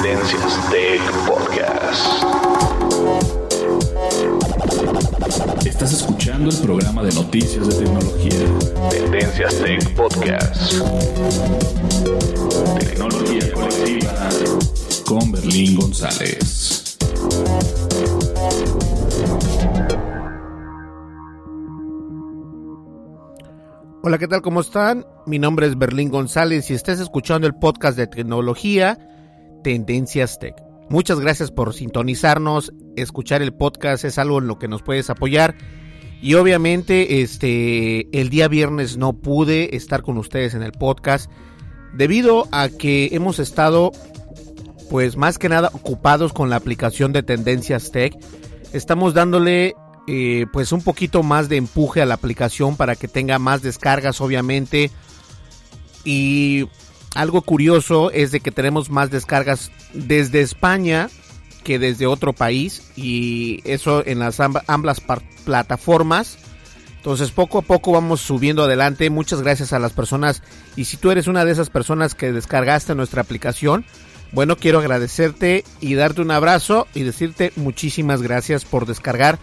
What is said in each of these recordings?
Tendencias Tech Podcast. Estás escuchando el programa de noticias de tecnología. Tendencias Tech Podcast. Tecnología colectiva con Berlín González. Hola, ¿qué tal? ¿Cómo están? Mi nombre es Berlín González y estás escuchando el podcast de tecnología Tendencias Tech. Muchas gracias por sintonizarnos. Escuchar el podcast es algo en lo que nos puedes apoyar. Y obviamente, este, el día viernes no pude estar con ustedes en el podcast debido a que hemos estado, pues más que nada, ocupados con la aplicación de Tendencias Tech. Estamos dándole, eh, pues un poquito más de empuje a la aplicación para que tenga más descargas, obviamente. Y algo curioso es de que tenemos más descargas desde España que desde otro país y eso en las ambas plataformas. Entonces poco a poco vamos subiendo adelante. Muchas gracias a las personas y si tú eres una de esas personas que descargaste nuestra aplicación, bueno, quiero agradecerte y darte un abrazo y decirte muchísimas gracias por descargar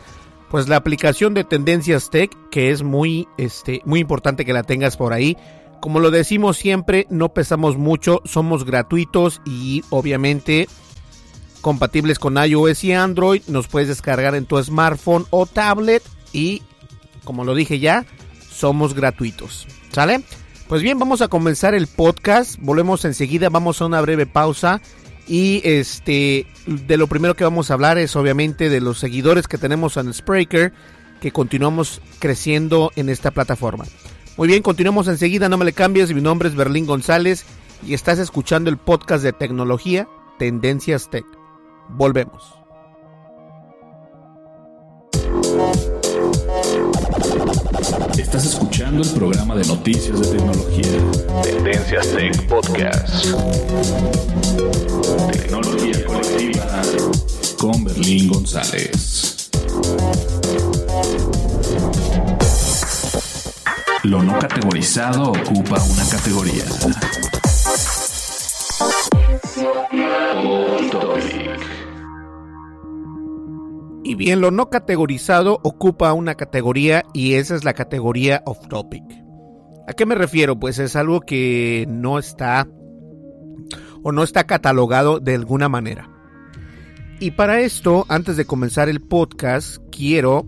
pues la aplicación de Tendencias Tech, que es muy este muy importante que la tengas por ahí. Como lo decimos siempre, no pesamos mucho, somos gratuitos y obviamente compatibles con iOS y Android. Nos puedes descargar en tu smartphone o tablet y, como lo dije ya, somos gratuitos. ¿Sale? Pues bien, vamos a comenzar el podcast. Volvemos enseguida, vamos a una breve pausa. Y este, de lo primero que vamos a hablar es obviamente de los seguidores que tenemos en Spreaker, que continuamos creciendo en esta plataforma. Muy bien, continuamos enseguida, no me le cambies. Mi nombre es Berlín González y estás escuchando el podcast de tecnología Tendencias Tech. Volvemos. Estás escuchando el programa de noticias de tecnología. Tendencias Tech Podcast. Tecnología colectiva con Berlín González. Lo no categorizado ocupa una categoría. Y bien, lo no categorizado ocupa una categoría y esa es la categoría off topic. ¿A qué me refiero? Pues es algo que no está o no está catalogado de alguna manera. Y para esto, antes de comenzar el podcast, quiero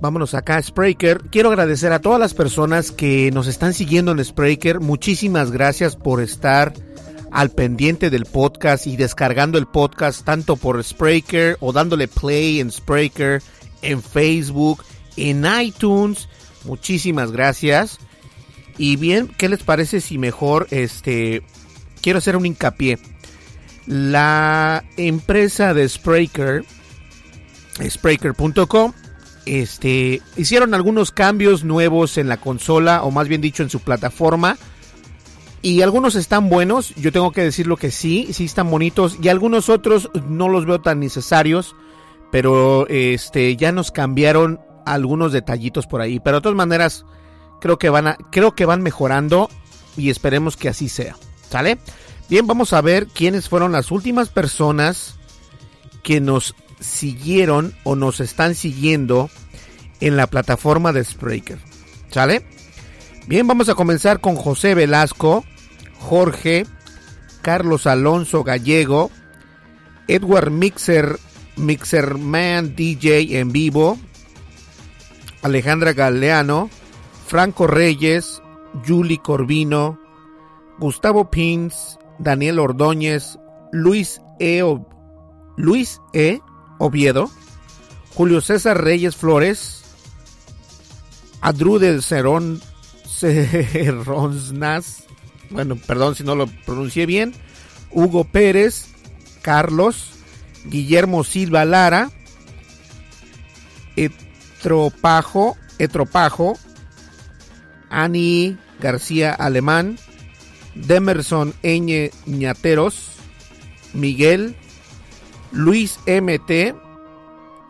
Vámonos acá a Spreaker. Quiero agradecer a todas las personas que nos están siguiendo en Spreaker. Muchísimas gracias por estar al pendiente del podcast y descargando el podcast tanto por Spreaker o dándole play en Spreaker, en Facebook, en iTunes. Muchísimas gracias. Y bien, ¿qué les parece si mejor este quiero hacer un hincapié. La empresa de Spreaker, Spreaker.com, este, hicieron algunos cambios nuevos en la consola, o más bien dicho en su plataforma. Y algunos están buenos, yo tengo que decirlo que sí, sí están bonitos. Y algunos otros no los veo tan necesarios. Pero este, ya nos cambiaron algunos detallitos por ahí. Pero de todas maneras, creo que van a, creo que van mejorando. Y esperemos que así sea. ¿Sale? Bien, vamos a ver quiénes fueron las últimas personas que nos siguieron o nos están siguiendo en la plataforma de Spreaker. ¿Sale? Bien, vamos a comenzar con José Velasco, Jorge, Carlos Alonso Gallego, Edward Mixer, Mixerman DJ en vivo, Alejandra Galeano, Franco Reyes, Julie Corvino, Gustavo Pins, Daniel Ordóñez, Luis E. Luis E. Oviedo, Julio César Reyes Flores, Adru del Cerón Cerronsnas, bueno, perdón si no lo pronuncié bien, Hugo Pérez, Carlos, Guillermo Silva Lara, Etropajo, Etropajo, Ani García Alemán, Demerson Eñe Ñateros, Miguel, Luis MT,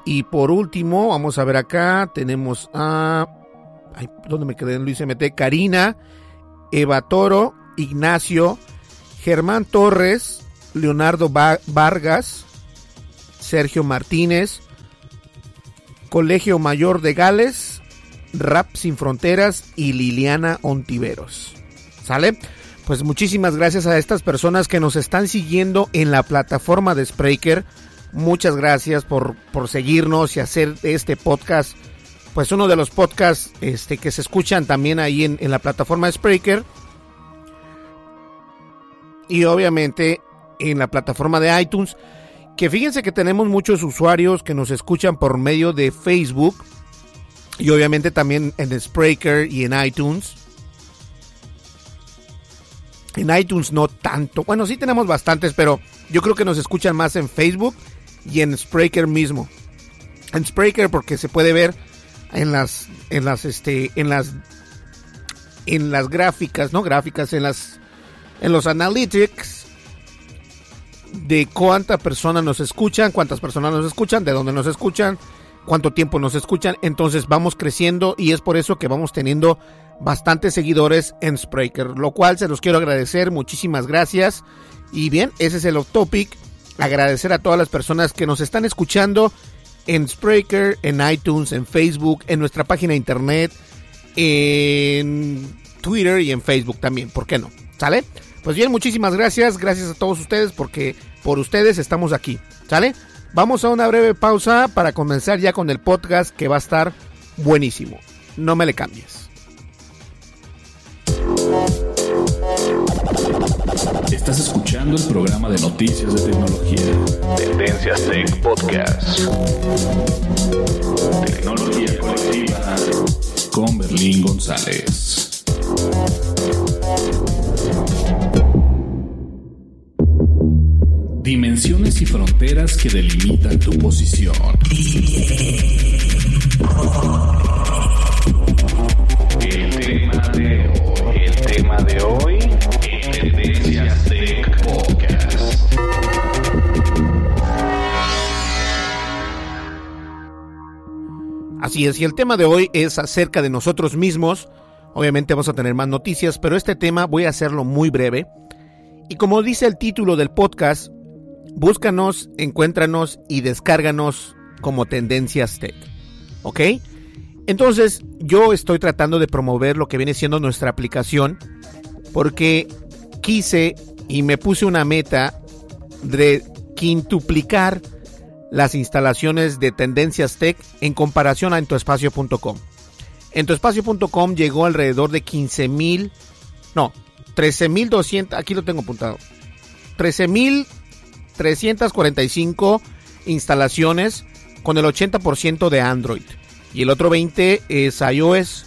y por último, vamos a ver acá, tenemos a... Ay, ¿Dónde me quedé en Luis MT? Karina, Eva Toro, Ignacio, Germán Torres, Leonardo Vargas, Sergio Martínez, Colegio Mayor de Gales, Rap Sin Fronteras y Liliana Ontiveros. ¿Sale? Pues muchísimas gracias a estas personas que nos están siguiendo en la plataforma de Spreaker. Muchas gracias por, por seguirnos y hacer este podcast, pues uno de los podcasts este, que se escuchan también ahí en, en la plataforma de Spreaker. Y obviamente en la plataforma de iTunes. Que fíjense que tenemos muchos usuarios que nos escuchan por medio de Facebook. Y obviamente también en Spreaker y en iTunes. En iTunes no tanto. Bueno, sí tenemos bastantes, pero yo creo que nos escuchan más en Facebook y en Spreaker mismo. En Spreaker porque se puede ver en las en las este en las en las gráficas, no gráficas, en las en los analytics de cuántas personas nos escuchan, cuántas personas nos escuchan, de dónde nos escuchan, cuánto tiempo nos escuchan. Entonces vamos creciendo y es por eso que vamos teniendo bastantes seguidores en Spreaker, lo cual se los quiero agradecer. Muchísimas gracias. Y bien, ese es el off topic. Agradecer a todas las personas que nos están escuchando en Spreaker, en iTunes, en Facebook, en nuestra página de internet, en Twitter y en Facebook también. ¿Por qué no? ¿Sale? Pues bien, muchísimas gracias. Gracias a todos ustedes porque por ustedes estamos aquí. ¿Sale? Vamos a una breve pausa para comenzar ya con el podcast que va a estar buenísimo. No me le cambies. Estás escuchando el programa de noticias de tecnología. Tendencias Tech Podcast. Tecnología colectiva con Berlín González. Dimensiones y fronteras que delimitan tu posición. Tema de hoy, Tendencias Tech Podcast. Así es, y el tema de hoy es acerca de nosotros mismos. Obviamente vamos a tener más noticias, pero este tema voy a hacerlo muy breve. Y como dice el título del podcast, búscanos, encuéntranos y descárganos como Tendencias Tech. ¿Ok? Entonces, yo estoy tratando de promover lo que viene siendo nuestra aplicación porque quise y me puse una meta de quintuplicar las instalaciones de Tendencias Tech en comparación a entuespacio.com. Entuespacio.com llegó alrededor de 15 mil, no, 13 mil 200, aquí lo tengo apuntado, 13 mil 345 instalaciones con el 80% de Android y el otro 20 es iOS.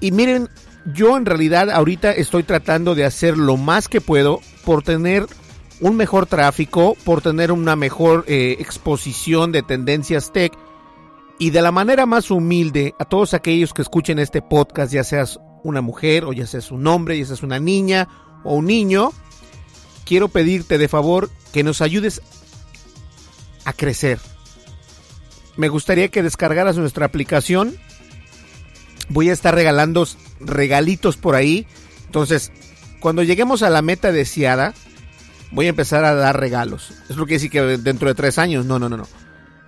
Y miren, yo en realidad ahorita estoy tratando de hacer lo más que puedo por tener un mejor tráfico, por tener una mejor eh, exposición de tendencias tech y de la manera más humilde a todos aquellos que escuchen este podcast, ya seas una mujer o ya seas un hombre, ya seas una niña o un niño, quiero pedirte de favor que nos ayudes a crecer. Me gustaría que descargaras nuestra aplicación. Voy a estar regalando regalitos por ahí. Entonces, cuando lleguemos a la meta deseada, voy a empezar a dar regalos. Es lo que decir que dentro de tres años. No, no, no, no.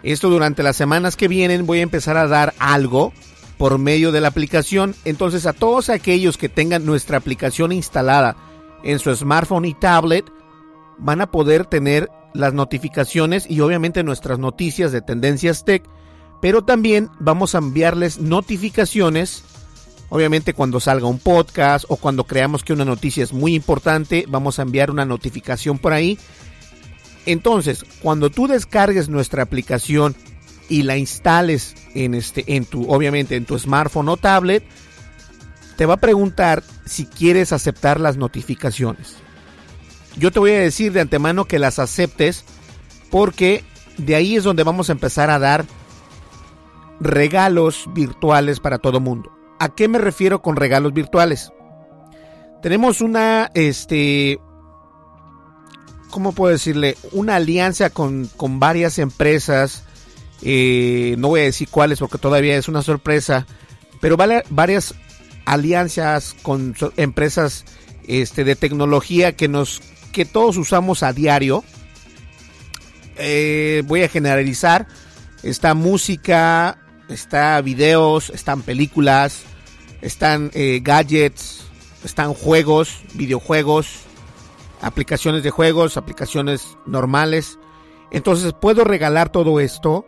Esto durante las semanas que vienen voy a empezar a dar algo por medio de la aplicación. Entonces a todos aquellos que tengan nuestra aplicación instalada en su smartphone y tablet, van a poder tener las notificaciones y obviamente nuestras noticias de Tendencias Tech, pero también vamos a enviarles notificaciones Obviamente cuando salga un podcast o cuando creamos que una noticia es muy importante, vamos a enviar una notificación por ahí. Entonces, cuando tú descargues nuestra aplicación y la instales en este en tu obviamente en tu smartphone o tablet, te va a preguntar si quieres aceptar las notificaciones. Yo te voy a decir de antemano que las aceptes porque de ahí es donde vamos a empezar a dar regalos virtuales para todo mundo. ¿A qué me refiero con regalos virtuales? Tenemos una, este, ¿cómo puedo decirle? Una alianza con, varias empresas. Eh, no voy a decir cuáles porque todavía es una sorpresa. Pero varias alianzas con empresas este, de tecnología que nos que todos usamos a diario. Eh, voy a generalizar. Está música, está videos, están películas, están eh, gadgets, están juegos, videojuegos, aplicaciones de juegos, aplicaciones normales. Entonces puedo regalar todo esto,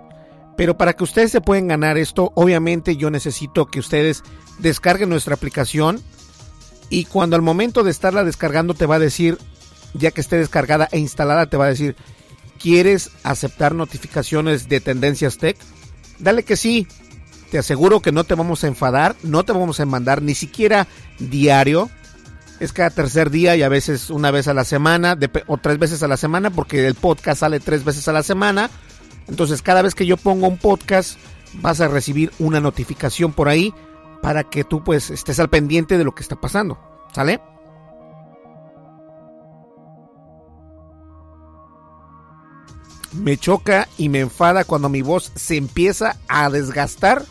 pero para que ustedes se puedan ganar esto, obviamente yo necesito que ustedes descarguen nuestra aplicación y cuando al momento de estarla descargando te va a decir, ya que esté descargada e instalada, te va a decir, ¿quieres aceptar notificaciones de Tendencias Tech? Dale que sí, te aseguro que no te vamos a enfadar, no te vamos a mandar ni siquiera diario. Es cada tercer día y a veces una vez a la semana o tres veces a la semana porque el podcast sale tres veces a la semana. Entonces cada vez que yo pongo un podcast vas a recibir una notificación por ahí para que tú pues estés al pendiente de lo que está pasando. ¿Sale? Me choca y me enfada cuando mi voz se empieza a desgastar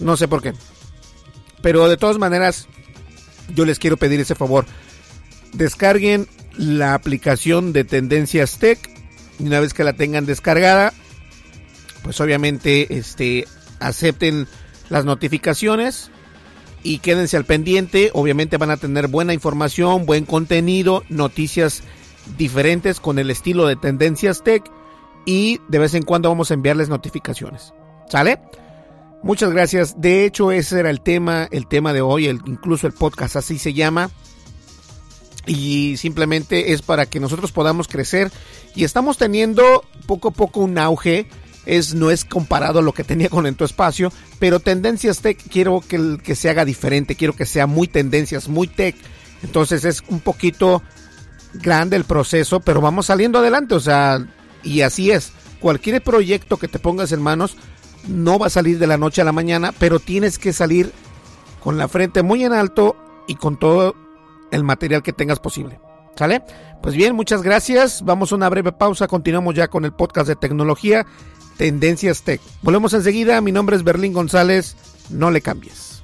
no sé por qué. Pero de todas maneras, yo les quiero pedir ese favor. Descarguen la aplicación de Tendencias Tech. Y una vez que la tengan descargada, pues obviamente este, acepten las notificaciones y quédense al pendiente. Obviamente van a tener buena información, buen contenido, noticias diferentes con el estilo de Tendencias Tech y de vez en cuando vamos a enviarles notificaciones. ¿Sale? Muchas gracias. De hecho, ese era el tema, el tema de hoy, el, incluso el podcast así se llama. Y simplemente es para que nosotros podamos crecer. Y estamos teniendo poco a poco un auge. Es, no es comparado a lo que tenía con En tu Espacio. Pero Tendencias Tech quiero que, que se haga diferente. Quiero que sea muy tendencias, muy tech. Entonces es un poquito grande el proceso. Pero vamos saliendo adelante. O sea, y así es. Cualquier proyecto que te pongas en manos no va a salir de la noche a la mañana, pero tienes que salir con la frente muy en alto y con todo el material que tengas posible. ¿Sale? Pues bien, muchas gracias. Vamos a una breve pausa. Continuamos ya con el podcast de tecnología Tendencias Tech. Volvemos enseguida. Mi nombre es Berlín González. No le cambies.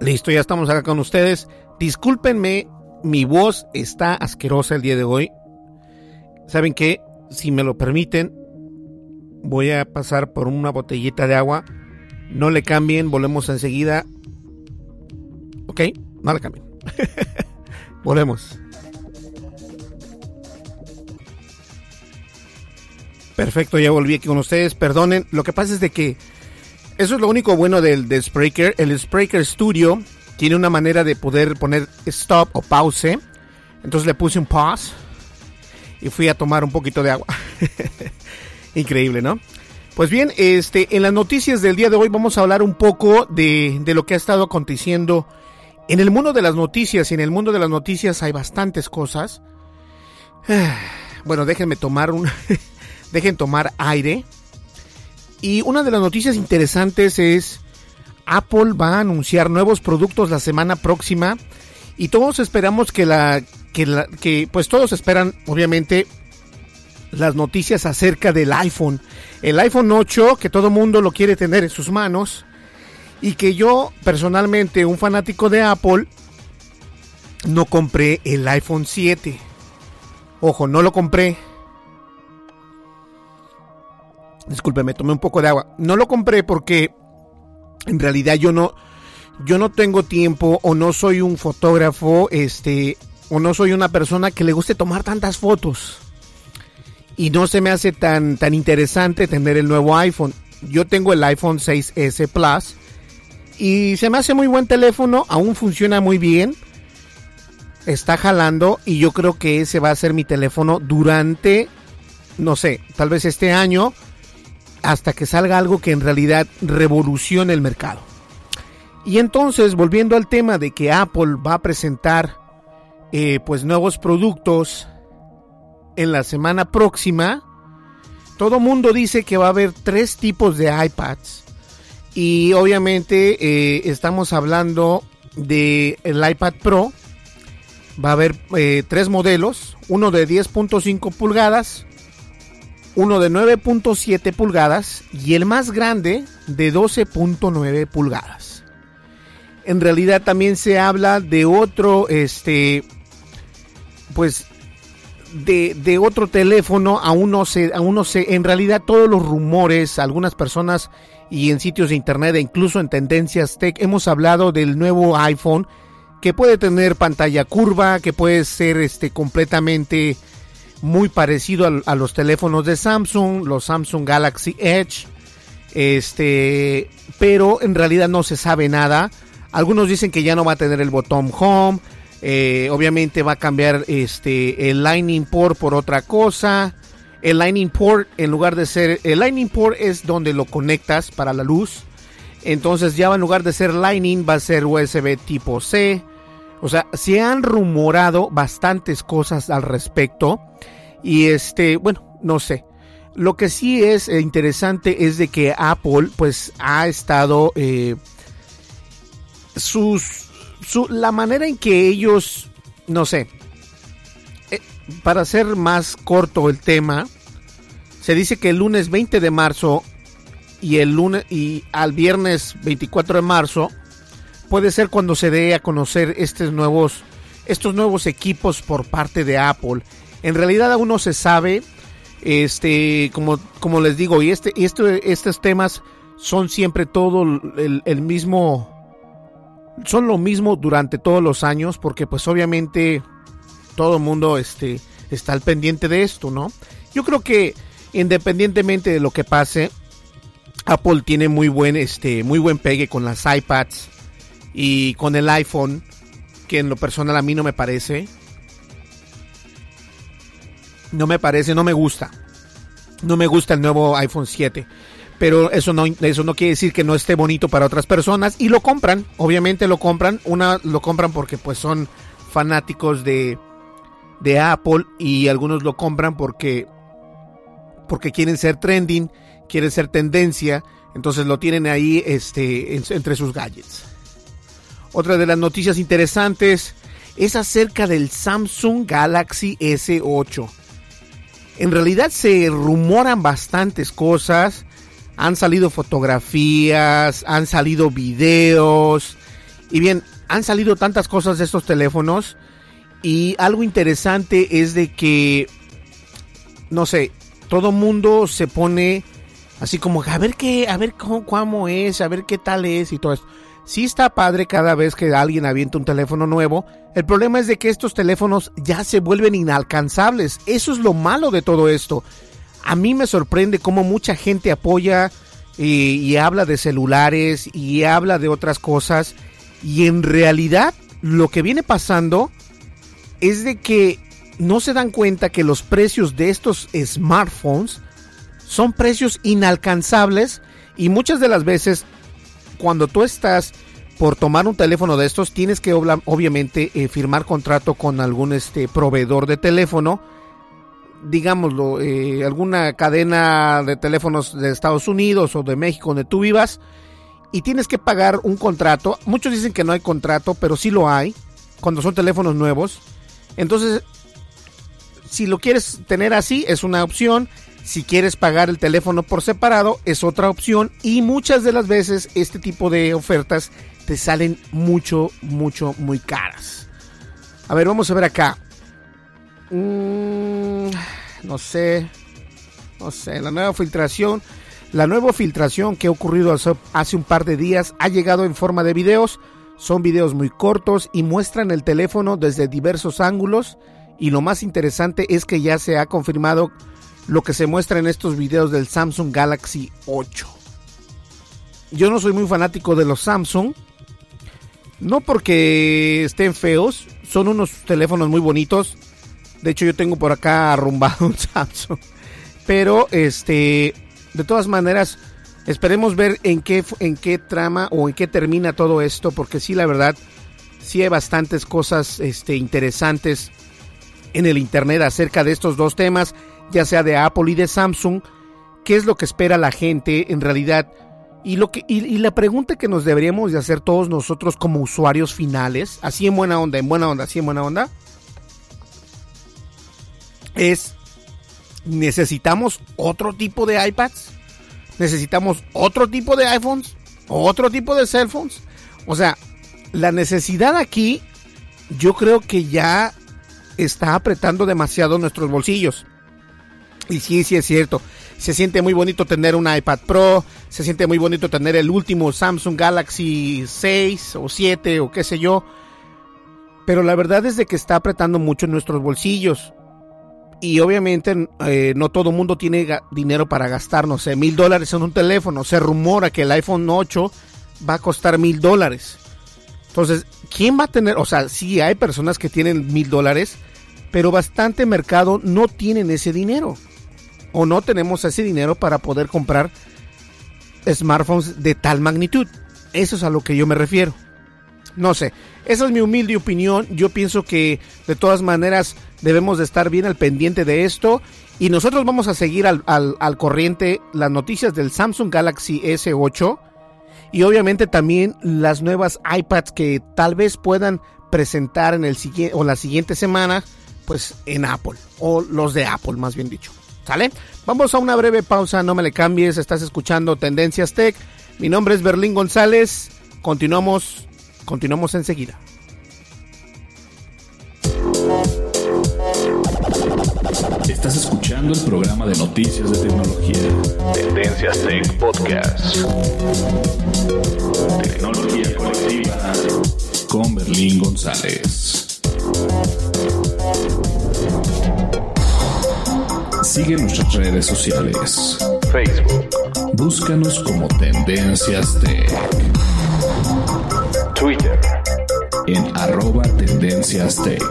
Listo, ya estamos acá con ustedes. Discúlpenme, mi voz está asquerosa el día de hoy. ¿Saben qué? Si me lo permiten, Voy a pasar por una botellita de agua. No le cambien, volvemos enseguida. Ok, no le cambien. volvemos. Perfecto, ya volví aquí con ustedes. Perdonen, lo que pasa es de que eso es lo único bueno del, del Spreaker. El Spreaker Studio tiene una manera de poder poner stop o pause. Entonces le puse un pause y fui a tomar un poquito de agua. Increíble, ¿no? Pues bien, este, en las noticias del día de hoy vamos a hablar un poco de, de lo que ha estado aconteciendo en el mundo de las noticias. Y en el mundo de las noticias hay bastantes cosas. Bueno, déjenme tomar un, dejen tomar aire. Y una de las noticias interesantes es Apple va a anunciar nuevos productos la semana próxima y todos esperamos que la que, que pues todos esperan obviamente las noticias acerca del iPhone. El iPhone 8 que todo mundo lo quiere tener en sus manos y que yo personalmente, un fanático de Apple, no compré el iPhone 7. Ojo, no lo compré. Disculpe, tomé un poco de agua. No lo compré porque en realidad yo no yo no tengo tiempo o no soy un fotógrafo, este, o no soy una persona que le guste tomar tantas fotos. Y no se me hace tan, tan interesante tener el nuevo iPhone. Yo tengo el iPhone 6S Plus y se me hace muy buen teléfono, aún funciona muy bien. Está jalando y yo creo que ese va a ser mi teléfono durante, no sé, tal vez este año, hasta que salga algo que en realidad revolucione el mercado. Y entonces, volviendo al tema de que Apple va a presentar eh, pues nuevos productos en la semana próxima, todo mundo dice que va a haber tres tipos de iPads. Y obviamente eh, estamos hablando del el iPad Pro. Va a haber eh, tres modelos, uno de 10.5 pulgadas, uno de 9.7 pulgadas y el más grande de 12.9 pulgadas. En realidad también se habla de otro, este, pues, de, otro teléfono, aún no sé, aún sé, en realidad todos los rumores, algunas personas y en sitios de internet e incluso en tendencias tech hemos hablado del nuevo iPhone que puede tener pantalla curva, que puede ser este completamente muy parecido a, los teléfonos de Samsung, los Samsung Galaxy Edge, este, pero en realidad no se sabe nada. Algunos dicen que ya no va a tener el botón Home, eh, obviamente va a cambiar este el Lightning Port por otra cosa. El Lightning Port en lugar de ser el Lightning Port es donde lo conectas para la luz. Entonces ya en lugar de ser Lightning va a ser USB tipo C. O sea, se han rumorado bastantes cosas al respecto. Y este, bueno, no sé. Lo que sí es interesante es de que Apple pues ha estado... Eh, sus... Su, la manera en que ellos... No sé. Eh, para hacer más corto el tema, se dice que el lunes 20 de marzo y el lunes y al viernes 24 de marzo puede ser cuando se dé a conocer estos nuevos estos nuevos equipos por parte de Apple. En realidad aún no se sabe, este, como, como les digo, y este, esto, estos temas son siempre todo el, el, mismo, son lo mismo durante todos los años, porque pues obviamente todo el mundo este, está al pendiente de esto, ¿no? Yo creo que independientemente de lo que pase, Apple tiene muy buen, este, muy buen pegue con las iPads y con el iPhone, que en lo personal a mí no me parece. No me parece, no me gusta. No me gusta el nuevo iPhone 7. Pero eso no, eso no quiere decir que no esté bonito para otras personas. Y lo compran, obviamente lo compran. Una lo compran porque pues son fanáticos de, de Apple. Y algunos lo compran porque, porque quieren ser trending, quieren ser tendencia. Entonces lo tienen ahí este, entre sus gadgets. Otra de las noticias interesantes es acerca del Samsung Galaxy S8. En realidad se rumoran bastantes cosas. Han salido fotografías, han salido videos. Y bien, han salido tantas cosas de estos teléfonos. Y algo interesante es de que, no sé, todo mundo se pone así como a ver qué, a ver cómo, cómo es, a ver qué tal es y todo esto. Sí está padre cada vez que alguien avienta un teléfono nuevo. El problema es de que estos teléfonos ya se vuelven inalcanzables. Eso es lo malo de todo esto. A mí me sorprende cómo mucha gente apoya y, y habla de celulares y habla de otras cosas. Y en realidad lo que viene pasando es de que no se dan cuenta que los precios de estos smartphones son precios inalcanzables y muchas de las veces cuando tú estás por tomar un teléfono de estos tienes que obviamente eh, firmar contrato con algún este proveedor de teléfono. Digámoslo eh, alguna cadena de teléfonos de Estados Unidos o de México donde tú vivas y tienes que pagar un contrato. Muchos dicen que no hay contrato pero sí lo hay cuando son teléfonos nuevos. Entonces si lo quieres tener así es una opción si quieres pagar el teléfono por separado es otra opción y muchas de las veces este tipo de ofertas te salen mucho, mucho, muy caras. A ver, vamos a ver acá. Mm, no sé. No sé, la nueva filtración. La nueva filtración que ha ocurrido hace un par de días ha llegado en forma de videos. Son videos muy cortos y muestran el teléfono desde diversos ángulos. Y lo más interesante es que ya se ha confirmado lo que se muestra en estos videos del Samsung Galaxy 8. Yo no soy muy fanático de los Samsung. No porque estén feos, son unos teléfonos muy bonitos. De hecho, yo tengo por acá arrumbado un Samsung. Pero este, de todas maneras, esperemos ver en qué en qué trama o en qué termina todo esto, porque sí, la verdad, sí hay bastantes cosas este, interesantes en el internet acerca de estos dos temas ya sea de Apple y de Samsung, qué es lo que espera la gente en realidad. Y, lo que, y, la pregunta que nos deberíamos de hacer todos nosotros como usuarios finales, así en buena onda, en buena onda, así en buena onda, es, ¿necesitamos otro tipo de iPads? ¿Necesitamos otro tipo de iPhones? ¿Otro tipo de cell phones? O sea, la necesidad aquí yo creo que ya está apretando demasiado nuestros bolsillos. Y sí, sí es cierto. Se siente muy bonito tener un iPad Pro, se siente muy bonito tener el último Samsung Galaxy 6 o 7 o qué sé yo. Pero la verdad es de que está apretando mucho en nuestros bolsillos. Y obviamente eh, no todo mundo tiene dinero para gastar, no sé, mil dólares en un teléfono. Se rumora que el iPhone 8 va a costar mil dólares. Entonces, ¿quién va a tener? O sea, sí hay personas que tienen mil dólares, pero bastante mercado no tienen ese dinero o no tenemos ese dinero para poder comprar smartphones de tal magnitud. Eso es a lo que yo me refiero. No sé, esa es mi humilde opinión. Yo pienso que de todas maneras debemos de estar bien al pendiente de esto. Y nosotros vamos a seguir al, al, corriente las noticias del Samsung Galaxy S8. Y obviamente también las nuevas iPads que tal vez puedan presentar en el siguiente o la siguiente semana. Pues en Apple. O los de Apple, más bien dicho. ¿Sale? Vamos a una breve pausa, no me le cambies, estás escuchando Tendencias Tech. Mi nombre es Berlín González. Continuamos, continuamos enseguida. Estás escuchando el programa de noticias de tecnología. Tendencias Tech Podcast. Tecnología colectiva con Berlín González. Sigue nuestras redes sociales. Facebook. Búscanos como Tendencias Tech. Twitter. En arroba Tendencias Tech.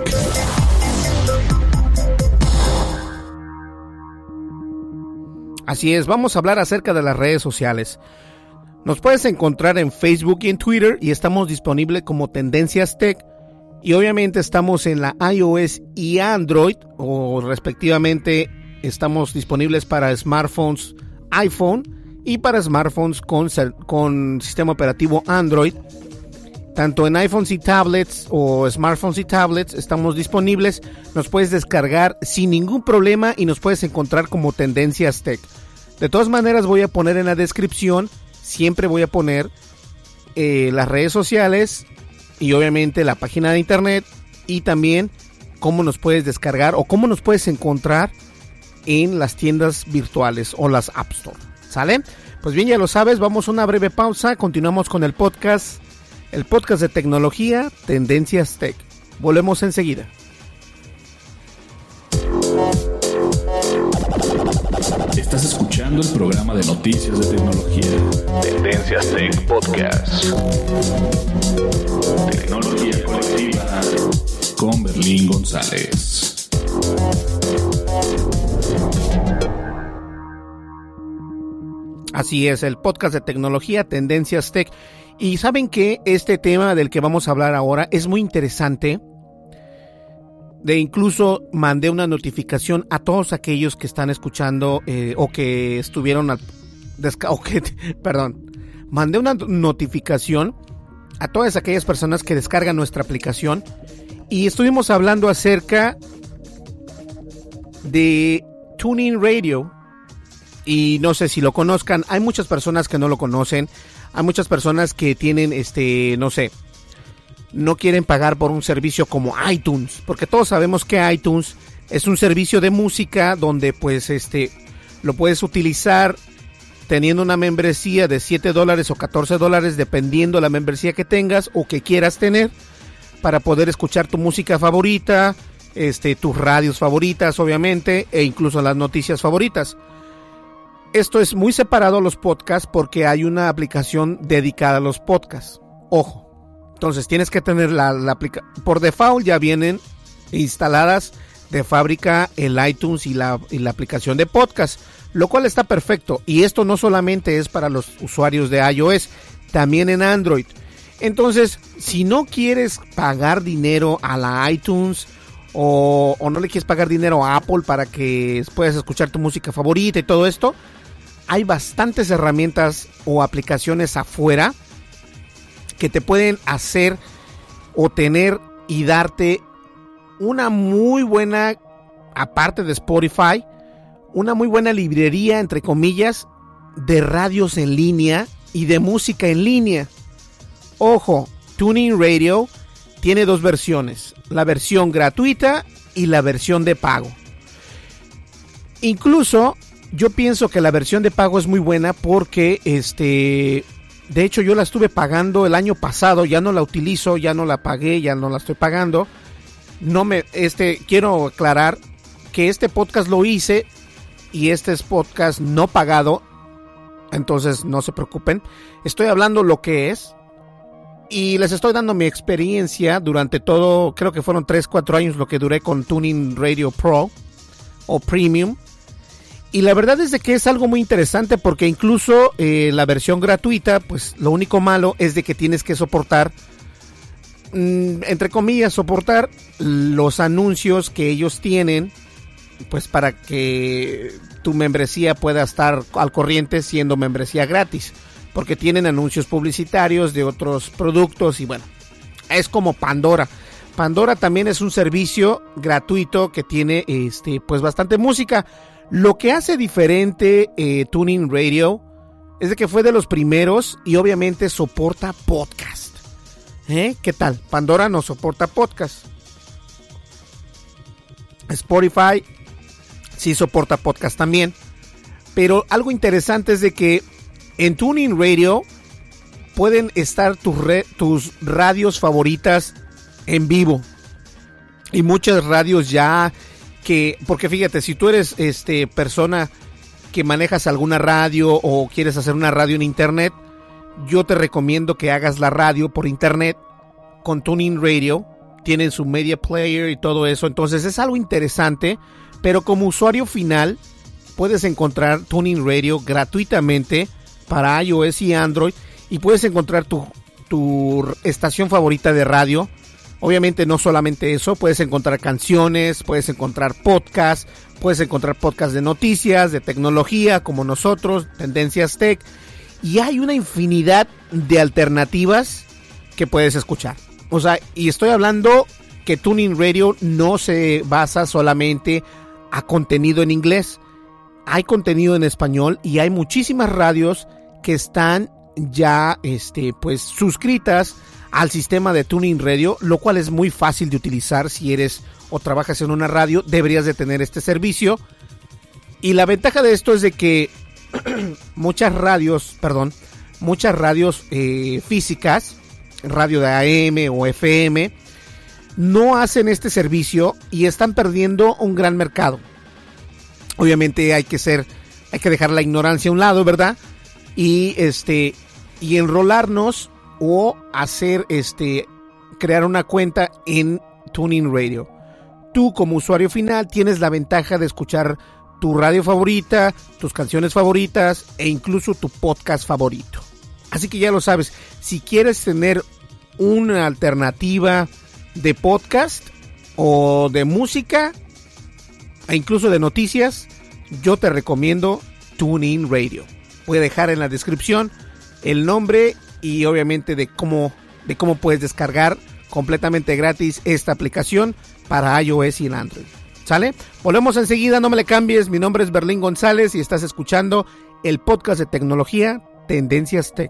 Así es, vamos a hablar acerca de las redes sociales. Nos puedes encontrar en Facebook y en Twitter y estamos disponibles como Tendencias Tech. Y obviamente estamos en la iOS y Android, o respectivamente Estamos disponibles para smartphones iPhone y para smartphones con, con sistema operativo Android. Tanto en iPhones y tablets o smartphones y tablets estamos disponibles. Nos puedes descargar sin ningún problema y nos puedes encontrar como Tendencias Tech. De todas maneras voy a poner en la descripción, siempre voy a poner eh, las redes sociales y obviamente la página de internet y también cómo nos puedes descargar o cómo nos puedes encontrar en las tiendas virtuales o las App Store. ¿Sale? Pues bien, ya lo sabes, vamos a una breve pausa, continuamos con el podcast, el podcast de tecnología, Tendencias Tech. Volvemos enseguida. Estás escuchando el programa de noticias de tecnología. Tendencias Tech Podcast. Tecnología colectiva con Berlín González. Así es, el podcast de tecnología, Tendencias Tech. Y saben que este tema del que vamos a hablar ahora es muy interesante. De incluso mandé una notificación a todos aquellos que están escuchando eh, o que estuvieron al, que, perdón, mandé una notificación a todas aquellas personas que descargan nuestra aplicación y estuvimos hablando acerca de Tuning Radio. Y no sé si lo conozcan, hay muchas personas que no lo conocen, hay muchas personas que tienen este, no sé, no quieren pagar por un servicio como iTunes, porque todos sabemos que iTunes es un servicio de música donde pues este lo puedes utilizar teniendo una membresía de 7 dólares o 14 dólares dependiendo la membresía que tengas o que quieras tener para poder escuchar tu música favorita, este, tus radios favoritas obviamente e incluso las noticias favoritas. Esto es muy separado a los podcasts porque hay una aplicación dedicada a los podcasts. Ojo. Entonces tienes que tener la, aplicación. Por default ya vienen instaladas de fábrica el iTunes y la, y la aplicación de podcast. Lo cual está perfecto. Y esto no solamente es para los usuarios de iOS, también en Android. Entonces, si no quieres pagar dinero a la iTunes o, o, no le quieres pagar dinero a Apple para que puedas escuchar tu música favorita y todo esto, hay bastantes herramientas o aplicaciones afuera que te pueden hacer o tener y darte una muy buena, aparte de Spotify, una muy buena librería, entre comillas, de radios en línea y de música en línea. Ojo, Tuning Radio tiene dos versiones, la versión gratuita y la versión de pago. Incluso yo pienso que la versión de pago es muy buena porque este de hecho yo la estuve pagando el año pasado, ya no la utilizo, ya no la pagué, ya no la estoy pagando. No me este quiero aclarar que este podcast lo hice y este es podcast no pagado. Entonces no se preocupen. Estoy hablando lo que es. Y les estoy dando mi experiencia durante todo, creo que fueron 3, 4 años lo que duré con Tuning Radio Pro o Premium. Y la verdad es de que es algo muy interesante porque incluso eh, la versión gratuita, pues lo único malo es de que tienes que soportar, mmm, entre comillas, soportar los anuncios que ellos tienen, pues para que tu membresía pueda estar al corriente siendo membresía gratis. Porque tienen anuncios publicitarios de otros productos y bueno, es como Pandora. Pandora también es un servicio gratuito que tiene este pues bastante música. Lo que hace diferente eh, Tuning Radio es de que fue de los primeros y obviamente soporta podcast. ¿Eh? ¿Qué tal? Pandora no soporta podcast. Spotify sí soporta podcast también. Pero algo interesante es de que en Tuning Radio pueden estar tus, tus radios favoritas en vivo. Y muchas radios ya que, porque fíjate, si tú eres este persona que manejas alguna radio o quieres hacer una radio en internet, yo te recomiendo que hagas la radio por internet con Tuning Radio. Tienen su media player y todo eso. Entonces es algo interesante. Pero como usuario final, puedes encontrar Tuning Radio gratuitamente para iOS y Android. Y puedes encontrar tu, tu estación favorita de radio Obviamente no solamente eso, puedes encontrar canciones, puedes encontrar podcasts, puedes encontrar podcasts de noticias, de tecnología, como nosotros, Tendencias Tech, y hay una infinidad de alternativas que puedes escuchar. O sea, y estoy hablando que Tuning Radio no se basa solamente a contenido en inglés. Hay contenido en español y hay muchísimas radios que están ya este pues suscritas al sistema de Tuning Radio, lo cual es muy fácil de utilizar si eres o trabajas en una radio, deberías de tener este servicio. Y la ventaja de esto es de que muchas radios, perdón, muchas radios eh, físicas, radio de AM o FM, no hacen este servicio y están perdiendo un gran mercado. Obviamente hay que ser, hay que dejar la ignorancia a un lado, ¿verdad? Y este, y enrolarnos o hacer este, crear una cuenta en Tuning Radio. Tú como usuario final tienes la ventaja de escuchar tu radio favorita, tus canciones favoritas e incluso tu podcast favorito. Así que ya lo sabes, si quieres tener una alternativa de podcast o de música e incluso de noticias, yo te recomiendo TuneIn Radio. Voy a dejar en la descripción el nombre y obviamente de cómo, de cómo puedes descargar completamente gratis esta aplicación para iOS y el Android. ¿Sale? Volvemos enseguida, no me le cambies. Mi nombre es Berlín González y estás escuchando el podcast de tecnología Tendencias Tech.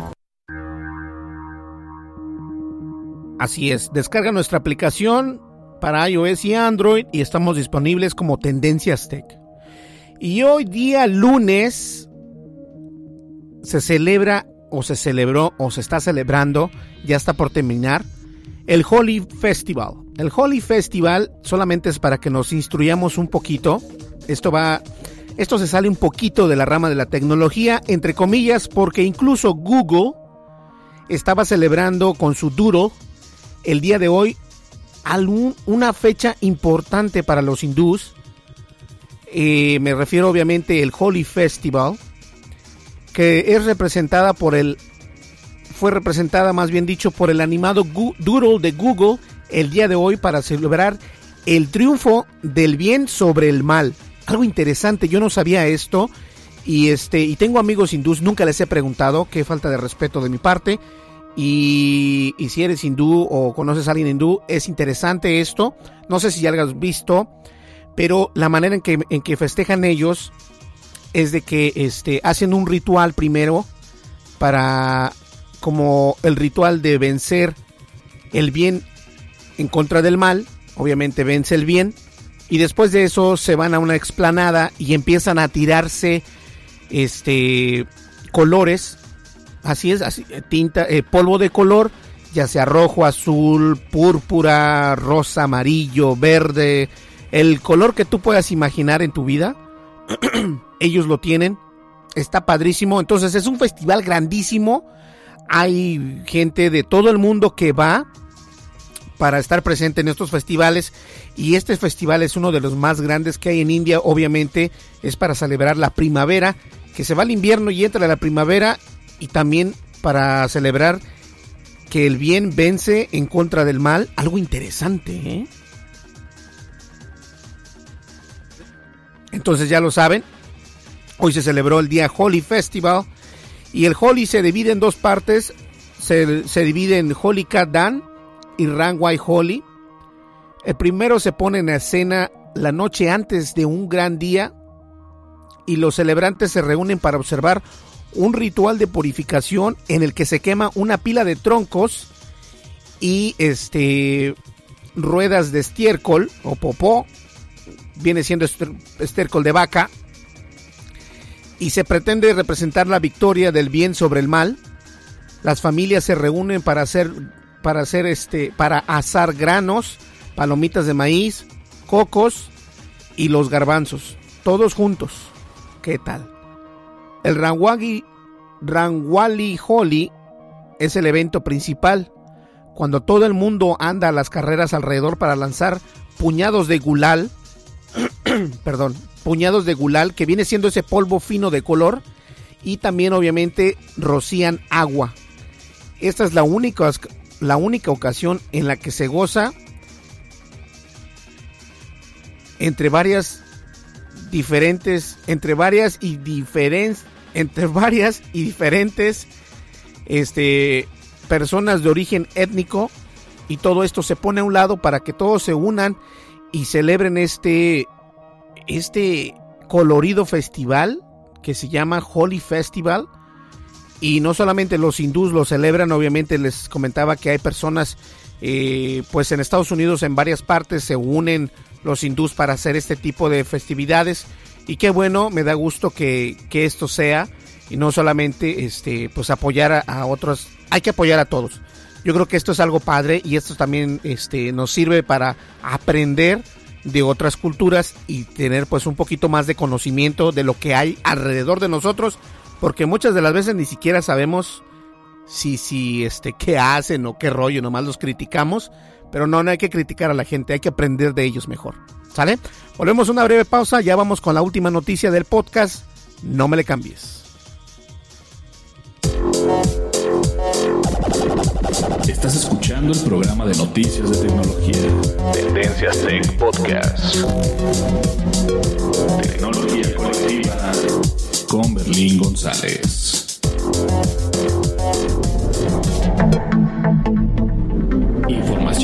Así es, descarga nuestra aplicación para iOS y Android y estamos disponibles como Tendencias Tech. Y hoy día lunes se celebra o se celebró o se está celebrando, ya está por terminar, el Holy Festival. El Holy Festival solamente es para que nos instruyamos un poquito. Esto va esto se sale un poquito de la rama de la tecnología, entre comillas, porque incluso Google estaba celebrando con su Doodle el día de hoy algún, una fecha importante para los hindús. Eh, me refiero obviamente el Holy Festival, que es representada por el fue representada más bien dicho por el animado Doodle de Google el día de hoy para celebrar el triunfo del bien sobre el mal. Algo interesante, yo no sabía esto y este y tengo amigos hindús, nunca les he preguntado, qué falta de respeto de mi parte. Y, y, si eres hindú o conoces a alguien hindú, es interesante esto. No sé si ya lo has visto, pero la manera en que, en que festejan ellos es de que este, hacen un ritual primero para como el ritual de vencer el bien en contra del mal, obviamente vence el bien, y después de eso se van a una explanada y empiezan a tirarse este colores, así es, así, tinta, eh, polvo de color, ya sea rojo, azul, púrpura, rosa, amarillo, verde, el color que tú puedas imaginar en tu vida, ellos lo tienen, está padrísimo, entonces es un festival grandísimo, hay gente de todo el mundo que va para estar presente en estos festivales. Y este festival es uno de los más grandes que hay en India, obviamente es para celebrar la primavera, que se va al invierno y entra la primavera y también para celebrar que el bien vence en contra del mal, algo interesante, ¿eh? Entonces ya lo saben, hoy se celebró el día Holy Festival y el Holy se divide en dos partes, se, se divide en Holy Dan y Rangwai Holy. El primero se pone en escena la noche antes de un gran día y los celebrantes se reúnen para observar un ritual de purificación en el que se quema una pila de troncos y este ruedas de estiércol o popó viene siendo estiércol de vaca y se pretende representar la victoria del bien sobre el mal. Las familias se reúnen para hacer para hacer este para asar granos, palomitas de maíz, cocos y los garbanzos, todos juntos. ¿Qué tal? El Rangwagi Rangwali Holi es el evento principal, cuando todo el mundo anda a las carreras alrededor para lanzar puñados de gulal, perdón, puñados de gulal, que viene siendo ese polvo fino de color, y también obviamente rocían agua. Esta es la única, la única ocasión en la que se goza entre varias diferentes, entre varias y diferentes entre varias y diferentes este, personas de origen étnico y todo esto se pone a un lado para que todos se unan y celebren este, este colorido festival que se llama Holy Festival. Y no solamente los hindús lo celebran, obviamente les comentaba que hay personas, eh, pues en Estados Unidos en varias partes se unen los hindús para hacer este tipo de festividades. Y qué bueno, me da gusto que, que esto sea y no solamente este, pues apoyar a, otros, hay que apoyar a todos. Yo creo que esto es algo padre y esto también este, nos sirve para aprender de otras culturas y tener pues un poquito más de conocimiento de lo que hay alrededor de nosotros, porque muchas de las veces ni siquiera sabemos si, si, este, qué hacen o qué rollo, nomás los criticamos, pero no, no hay que criticar a la gente, hay que aprender de ellos mejor. ¿Sale? Volvemos a una breve pausa, ya vamos con la última noticia del podcast, no me le cambies. Estás escuchando el programa de noticias de tecnología. Tendencias Tech Podcast. Tecnología colectiva con Berlín González.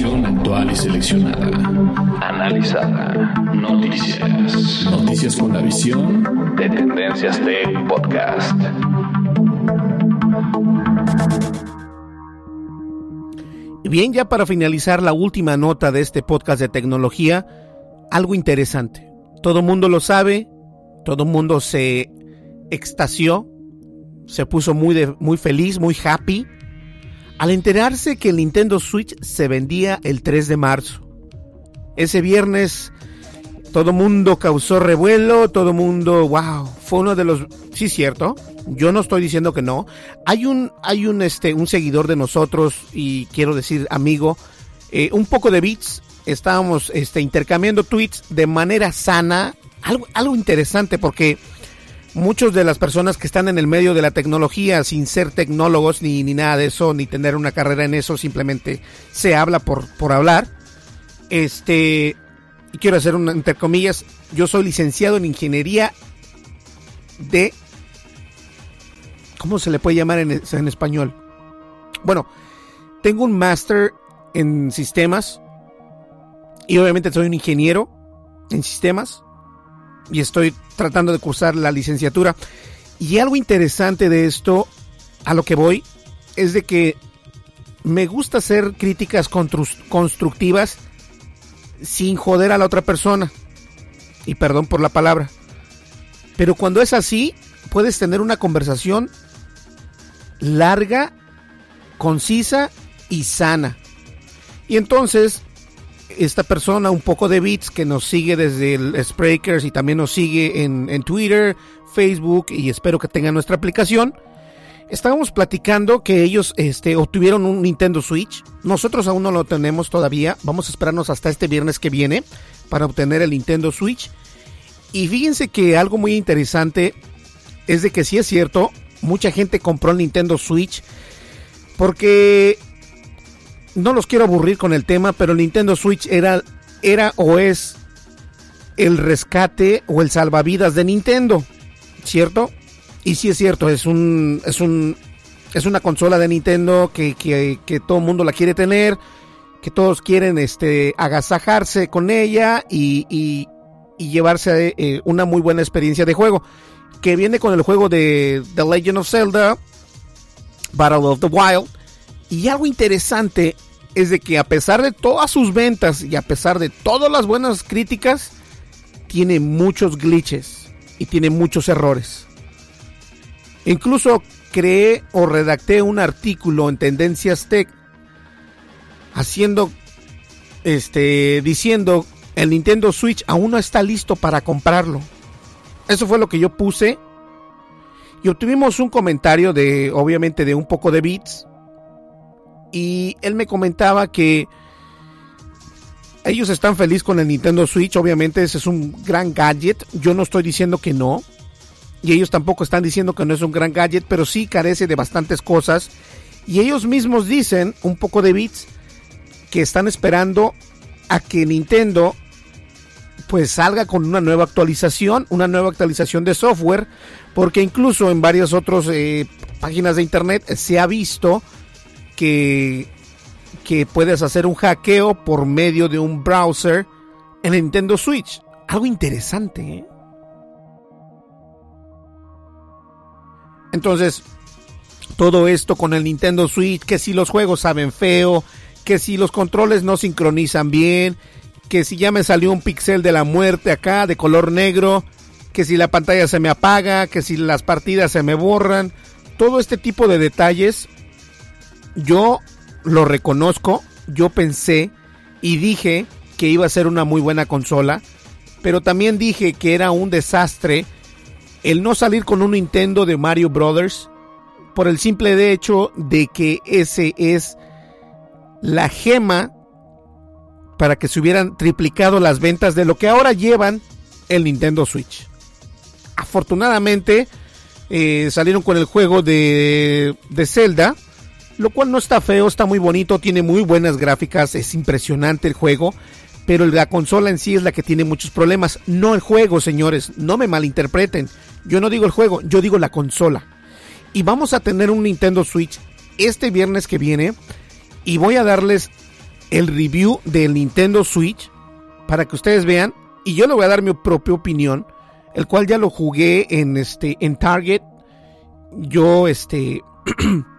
Información actual y seleccionada. Analizada. Noticias. Noticias con la visión de Tendencias Tech Podcast. Bien, ya para finalizar la última nota de este podcast de tecnología, algo interesante. Todo mundo lo sabe, todo mundo se extasió, se puso muy, de, muy feliz, muy happy, al enterarse que el Nintendo Switch se vendía el 3 de marzo. Ese viernes todo mundo causó revuelo, todo mundo, wow, fue uno de los, sí cierto, yo no estoy diciendo que no. Hay un, hay un, este, un seguidor de nosotros y quiero decir amigo, eh, un poco de bits. Estábamos, este, intercambiando tweets de manera sana. Algo, algo interesante porque muchas de las personas que están en el medio de la tecnología sin ser tecnólogos ni, ni nada de eso, ni tener una carrera en eso, simplemente se habla por, por hablar. Este, y quiero hacer una, entre comillas, yo soy licenciado en ingeniería de ¿Cómo se le puede llamar en, en español? Bueno, tengo un máster en sistemas y obviamente soy un ingeniero en sistemas y estoy tratando de cursar la licenciatura. Y algo interesante de esto, a lo que voy, es de que me gusta hacer críticas constructivas sin joder a la otra persona. Y perdón por la palabra. Pero cuando es así, puedes tener una conversación larga, concisa y sana. Y entonces, esta persona, un poco de bits, que nos sigue desde el Spreakers y también nos sigue en, en Twitter, Facebook y espero que tenga nuestra aplicación. Estábamos platicando que ellos este, obtuvieron un Nintendo Switch. Nosotros aún no lo tenemos todavía. Vamos a esperarnos hasta este viernes que viene para obtener el Nintendo Switch. Y fíjense que algo muy interesante es de que sí es cierto, mucha gente compró el Nintendo Switch porque no los quiero aburrir con el tema, pero el Nintendo Switch era, era o es el rescate o el salvavidas de Nintendo, ¿cierto? Y sí es cierto, es un, es un, es una consola de Nintendo que, que, que todo el mundo la quiere tener, que todos quieren este, agasajarse con ella y, y, y llevarse eh, una muy buena experiencia de juego que viene con el juego de The Legend of Zelda, Battle of the Wild. Y algo interesante es de que a pesar de todas sus ventas y a pesar de todas las buenas críticas, tiene muchos glitches y tiene muchos errores. Incluso creé o redacté un artículo en Tendencias Tech haciendo este diciendo el Nintendo Switch aún no está listo para comprarlo. Eso fue lo que yo puse. Y obtuvimos un comentario de, obviamente, de un poco de bits. Y él me comentaba que ellos están felices con el Nintendo Switch. Obviamente, ese es un gran gadget. Yo no estoy diciendo que no. Y ellos tampoco están diciendo que no es un gran gadget, pero sí carece de bastantes cosas. Y ellos mismos dicen, un poco de bits, que están esperando a que Nintendo pues salga con una nueva actualización, una nueva actualización de software, porque incluso en varias otras eh, páginas de internet se ha visto que, que puedes hacer un hackeo por medio de un browser en Nintendo Switch. Algo interesante, ¿eh? Entonces, todo esto con el Nintendo Switch, que si los juegos saben feo, que si los controles no sincronizan bien, que si ya me salió un pixel de la muerte acá de color negro, que si la pantalla se me apaga, que si las partidas se me borran, todo este tipo de detalles, yo lo reconozco, yo pensé y dije que iba a ser una muy buena consola, pero también dije que era un desastre el no salir con un Nintendo de Mario Brothers por el simple hecho de que ese es la gema para que se hubieran triplicado las ventas de lo que ahora llevan el Nintendo Switch. Afortunadamente eh, salieron con el juego de, de Zelda, lo cual no está feo, está muy bonito, tiene muy buenas gráficas, es impresionante el juego, pero la consola en sí es la que tiene muchos problemas, no el juego, señores, no me malinterpreten. Yo no digo el juego, yo digo la consola. Y vamos a tener un Nintendo Switch este viernes que viene y voy a darles el review del Nintendo Switch para que ustedes vean y yo le voy a dar mi propia opinión, el cual ya lo jugué en este en Target. Yo este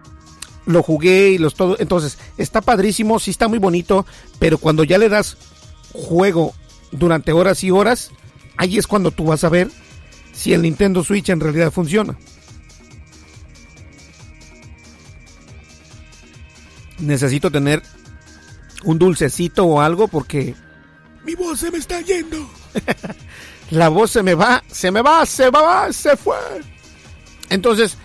lo jugué y los todo, entonces está padrísimo, sí está muy bonito, pero cuando ya le das juego durante horas y horas, ahí es cuando tú vas a ver si el Nintendo Switch en realidad funciona. Necesito tener un dulcecito o algo porque mi voz se me está yendo. La voz se me va, se me va, se va, se fue. Entonces,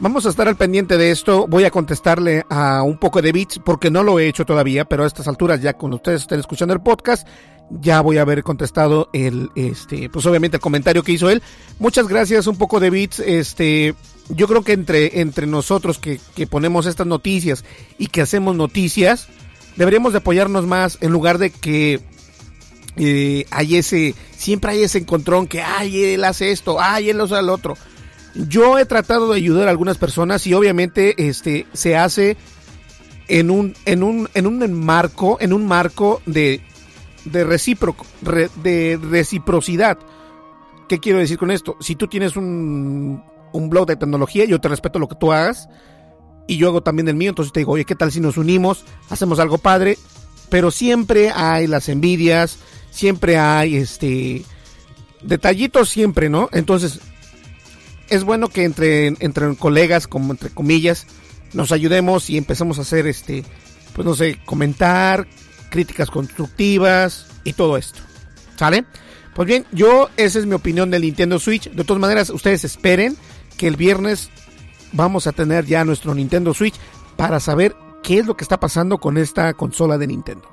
vamos a estar al pendiente de esto. Voy a contestarle a un poco de bits porque no lo he hecho todavía, pero a estas alturas ya cuando ustedes estén escuchando el podcast, ya voy a haber contestado el este pues obviamente el comentario que hizo él muchas gracias un poco de bits este yo creo que entre entre nosotros que, que ponemos estas noticias y que hacemos noticias deberíamos de apoyarnos más en lugar de que eh, hay ese siempre hay ese encontrón que ay él hace esto ay él hace el otro yo he tratado de ayudar a algunas personas y obviamente este se hace en un en un en un marco en un marco de de, recíproco, de reciprocidad. ¿Qué quiero decir con esto? Si tú tienes un, un blog de tecnología, yo te respeto lo que tú hagas y yo hago también el mío, entonces te digo, oye, ¿qué tal si nos unimos? Hacemos algo padre, pero siempre hay las envidias, siempre hay este detallitos siempre, ¿no? Entonces, es bueno que entre, entre colegas, como entre comillas, nos ayudemos y empecemos a hacer este, pues no sé, comentar, críticas constructivas y todo esto. ¿Sale? Pues bien, yo, esa es mi opinión del Nintendo Switch. De todas maneras, ustedes esperen que el viernes vamos a tener ya nuestro Nintendo Switch para saber qué es lo que está pasando con esta consola de Nintendo.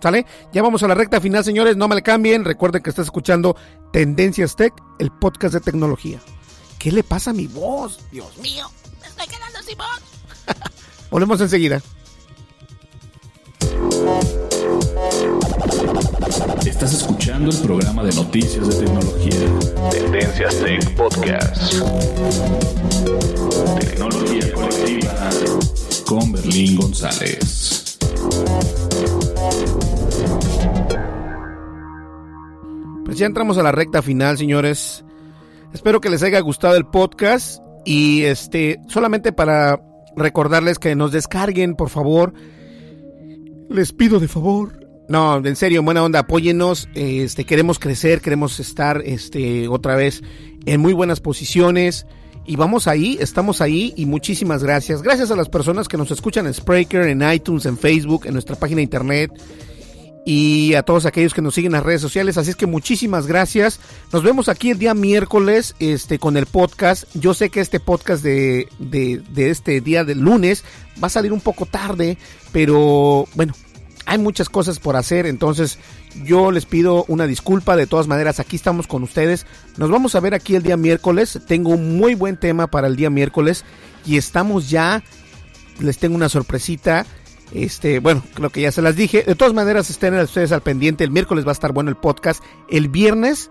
¿Sale? Ya vamos a la recta final, señores. No me le cambien. Recuerden que estás escuchando Tendencias Tech, el podcast de tecnología. ¿Qué le pasa a mi voz? Dios mío, me estoy quedando sin voz. Volvemos enseguida. Estás escuchando el programa de noticias de tecnología. Tendencias Tech Podcast. Tecnología colectiva con Berlín González. Pues ya entramos a la recta final, señores. Espero que les haya gustado el podcast y este solamente para recordarles que nos descarguen, por favor. Les pido de favor no, en serio, buena onda, apóyennos, este, queremos crecer, queremos estar, este, otra vez en muy buenas posiciones y vamos ahí, estamos ahí y muchísimas gracias. Gracias a las personas que nos escuchan en Spreaker, en iTunes, en Facebook, en nuestra página de internet y a todos aquellos que nos siguen en las redes sociales. Así es que muchísimas gracias. Nos vemos aquí el día miércoles este, con el podcast. Yo sé que este podcast de, de, este día del lunes va a salir un poco tarde, pero bueno, hay muchas cosas por hacer, entonces yo les pido una disculpa, de todas maneras aquí estamos con ustedes, nos vamos a ver aquí el día miércoles, tengo un muy buen tema para el día miércoles y estamos ya, les tengo una sorpresita, Este, bueno, creo que ya se las dije. De todas maneras, estén ustedes al pendiente. El miércoles va a estar bueno el podcast. El viernes,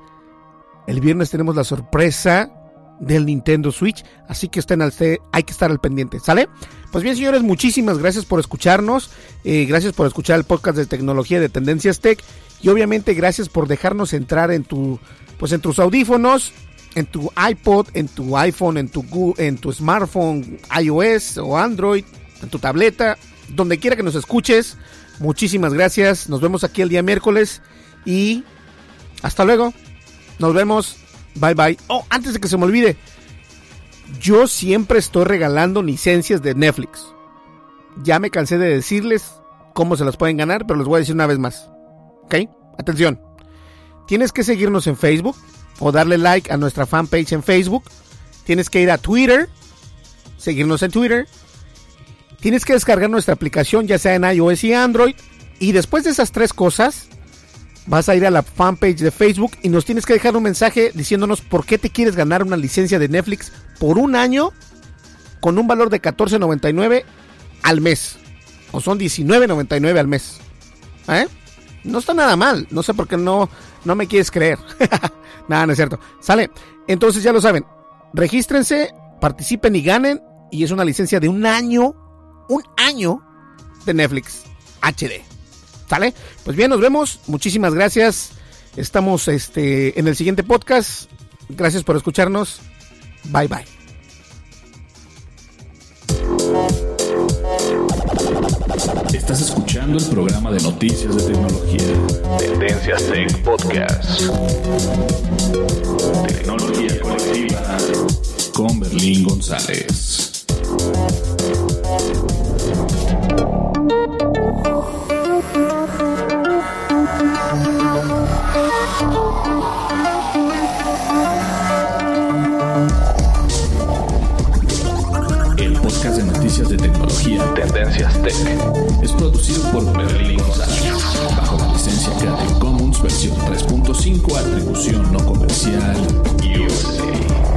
el viernes tenemos la sorpresa del Nintendo Switch. Así que estén al, hay que estar al pendiente, ¿sale? Pues bien, señores, muchísimas gracias por escucharnos. Eh, gracias por escuchar el podcast de tecnología de Tendencias Tech. Y obviamente, gracias por dejarnos entrar en tu, pues en tus audífonos, en tu iPod, en tu iPhone, en tu, en tu smartphone, iOS o Android, en tu tableta, donde quiera que nos escuches. Muchísimas gracias. Nos vemos aquí el día miércoles. Y hasta luego. Nos vemos. Bye bye. Oh, antes de que se me olvide. Yo siempre estoy regalando licencias de Netflix. Ya me cansé de decirles cómo se las pueden ganar, pero les voy a decir una vez más. ¿Ok? Atención. Tienes que seguirnos en Facebook o darle like a nuestra fanpage en Facebook. Tienes que ir a Twitter, seguirnos en Twitter. Tienes que descargar nuestra aplicación ya sea en iOS y Android. Y después de esas tres cosas, vas a ir a la fanpage de Facebook y nos tienes que dejar un mensaje diciéndonos por qué te quieres ganar una licencia de Netflix por un año con un valor de 14.99 al mes. O son 19.99 al mes. ¿Eh? No está nada mal. No sé por qué no, no me quieres creer. nada, no es cierto. Sale. Entonces ya lo saben. Regístrense, participen y ganen. Y es una licencia de un año. Un año de Netflix HD. ¿Sale? Pues bien, nos vemos. Muchísimas gracias. Estamos este, en el siguiente podcast. Gracias por escucharnos. Bye bye. Estás escuchando el programa de noticias de tecnología. Tendencias Tech Podcast. Tecnología colectiva con Berlín González. De noticias de tecnología Tendencias Tech. Es producido por Berlín González, bajo la licencia Creative Commons versión 3.5, atribución no comercial, USA.